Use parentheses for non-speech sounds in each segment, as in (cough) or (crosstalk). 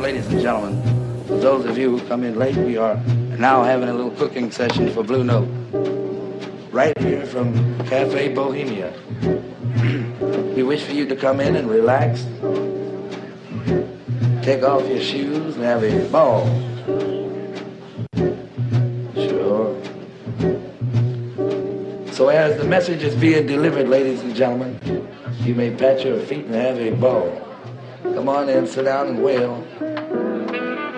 Ladies and gentlemen, for those of you who come in late, we are now having a little cooking session for Blue Note. Right here from Cafe Bohemia. (clears throat) we wish for you to come in and relax, take off your shoes, and have a ball. Sure. So as the message is being delivered, ladies and gentlemen, you may pat your feet and have a ball. Come on in, sit down and wail.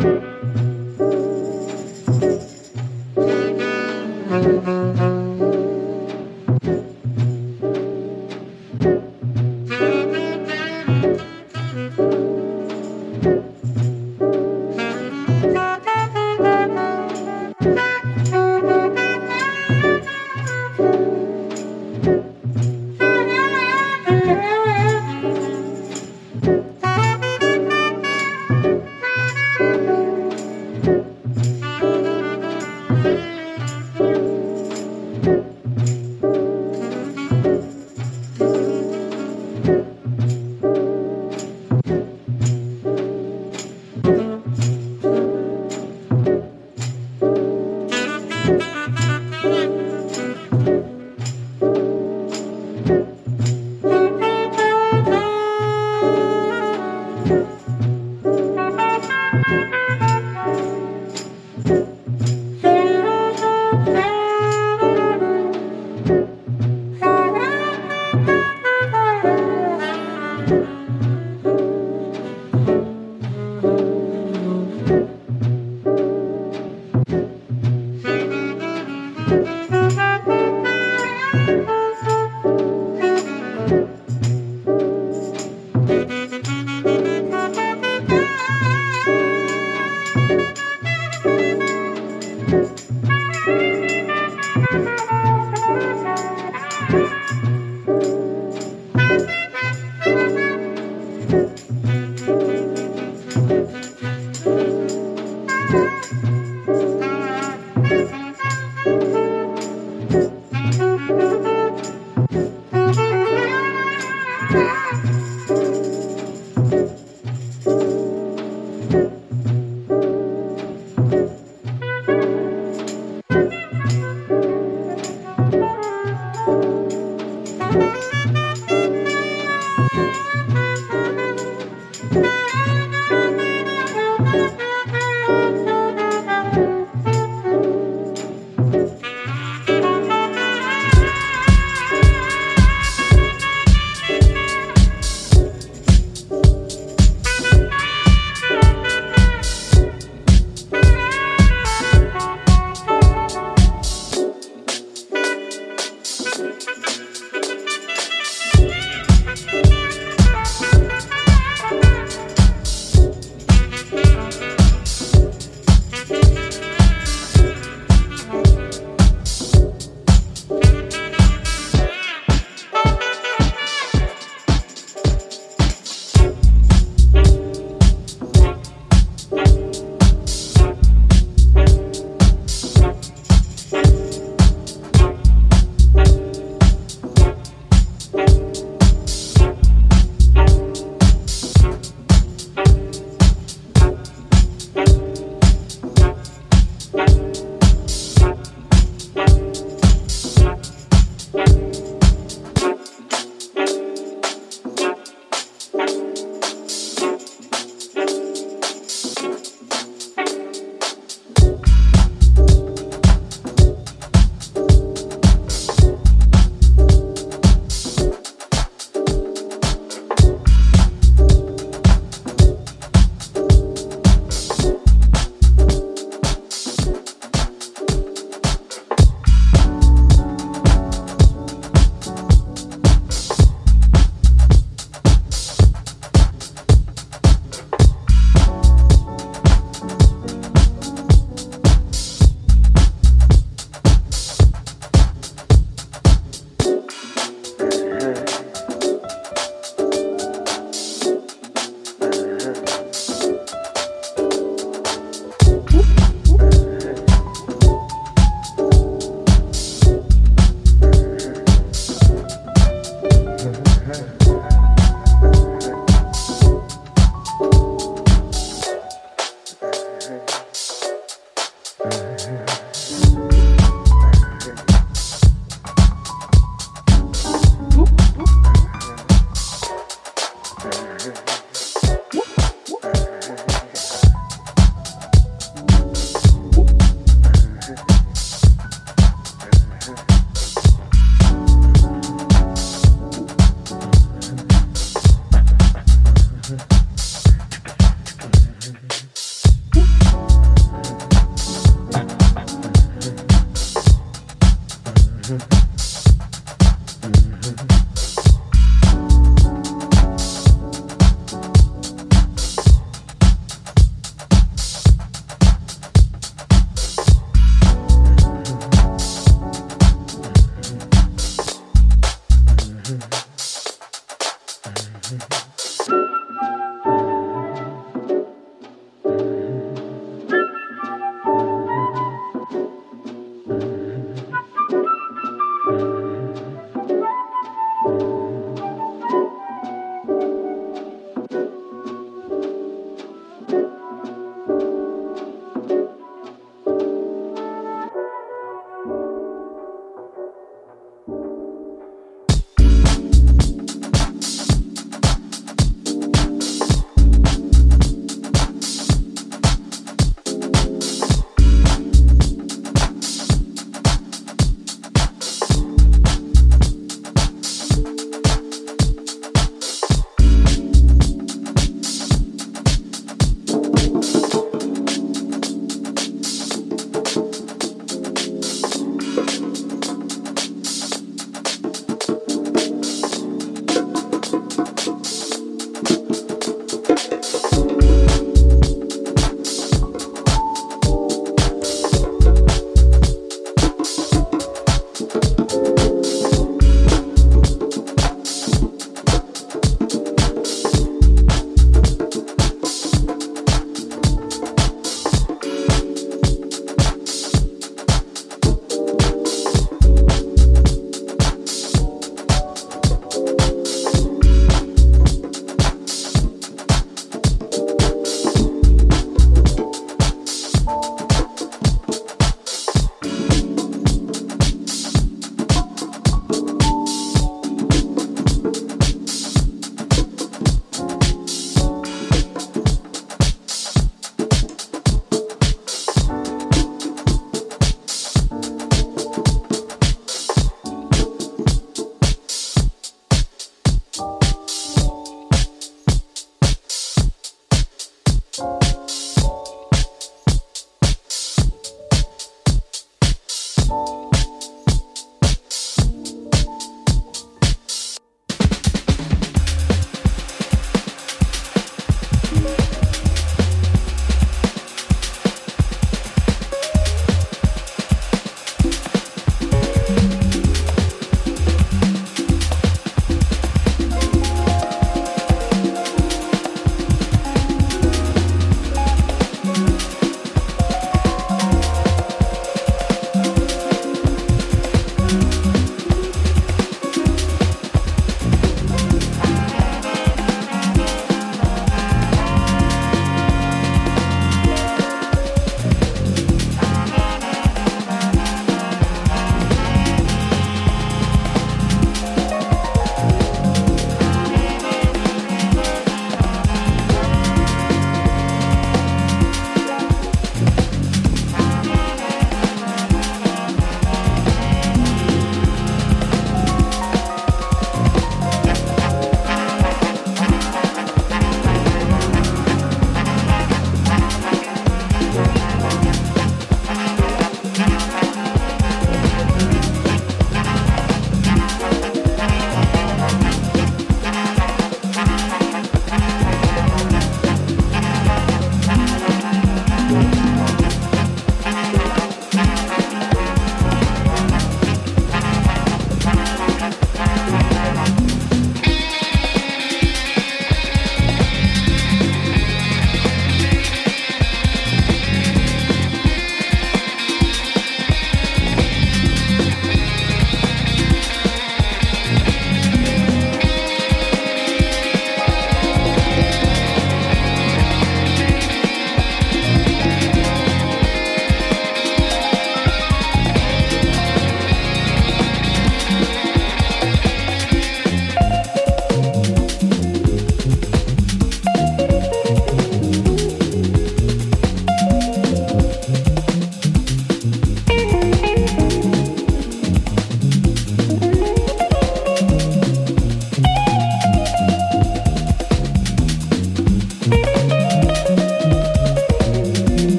Teary, Música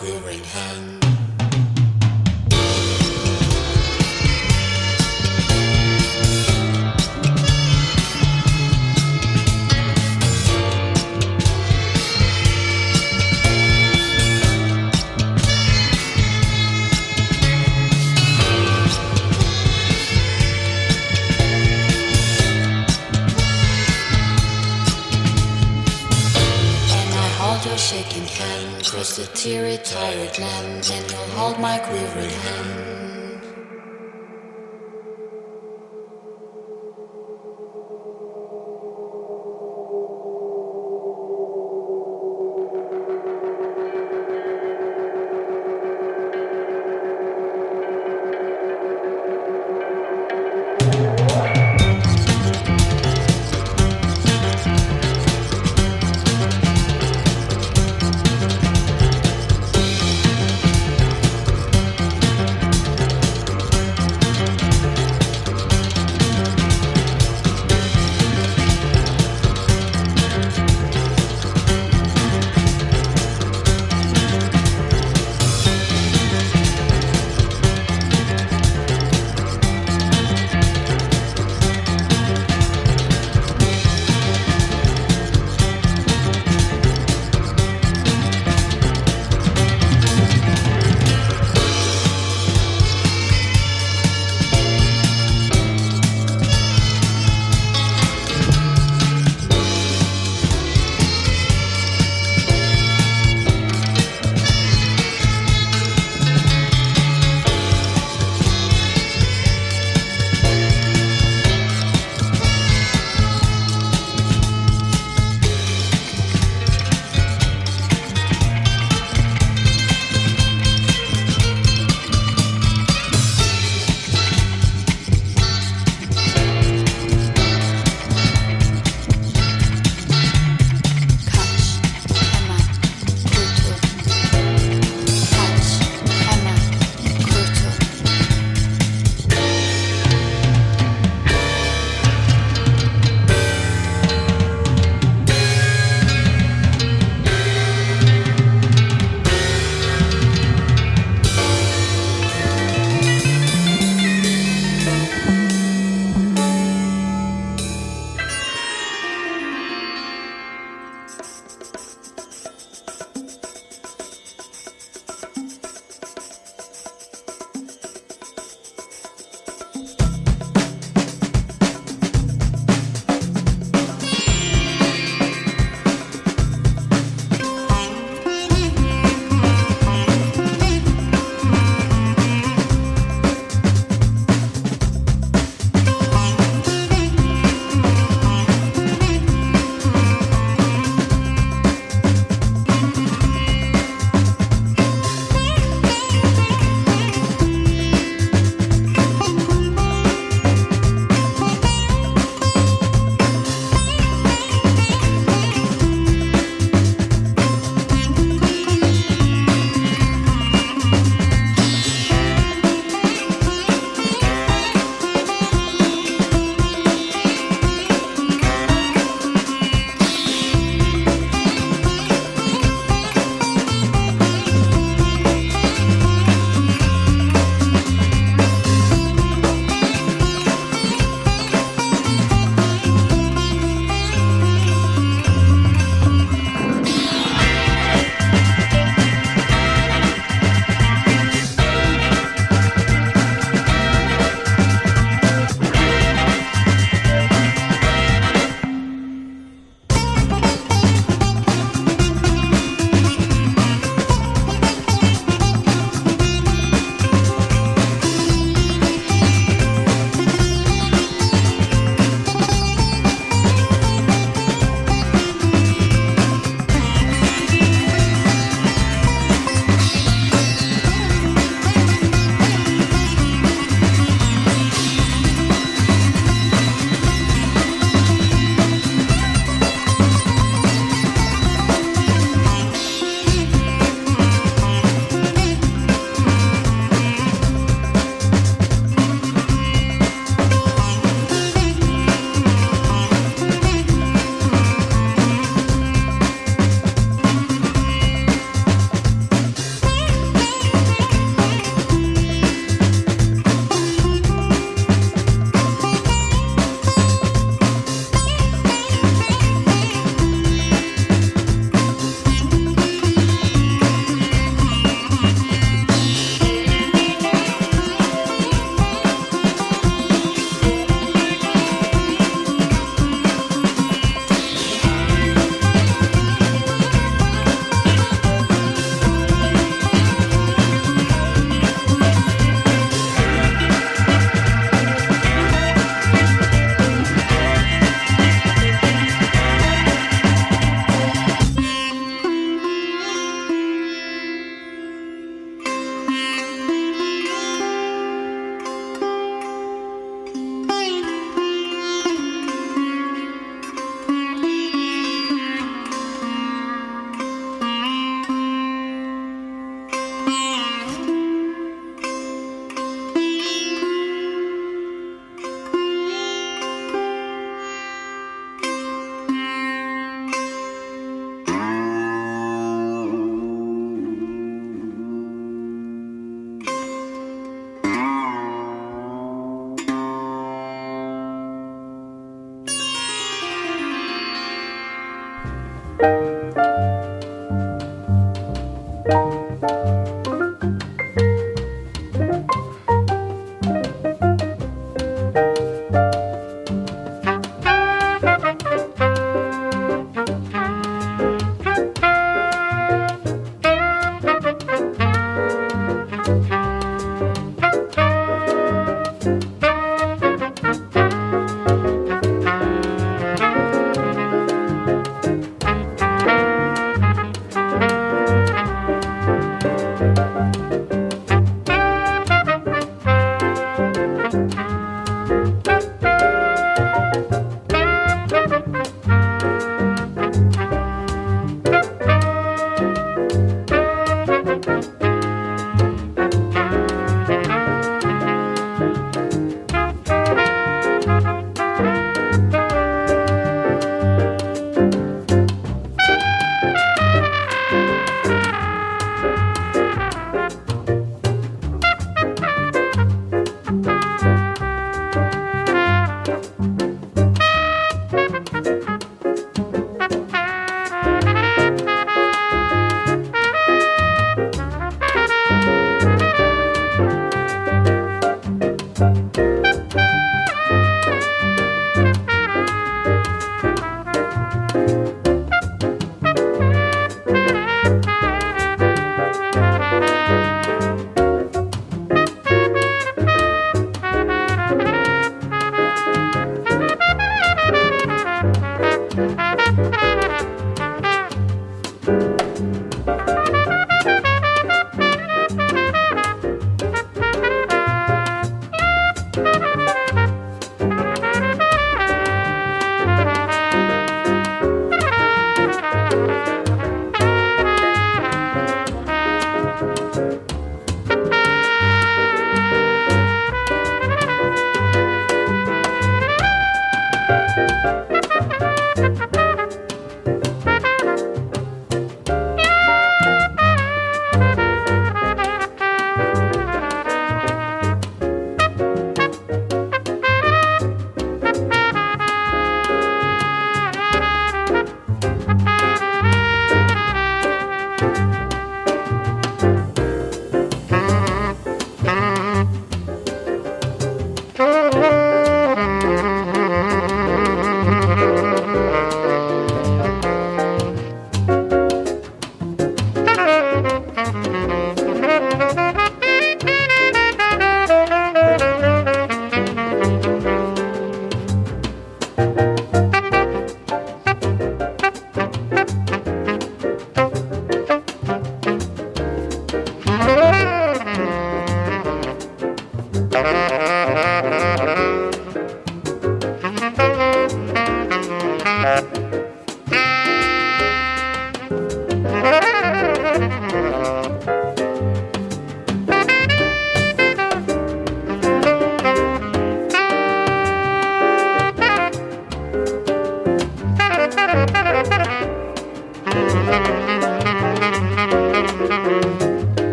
quivering hand.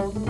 Bye.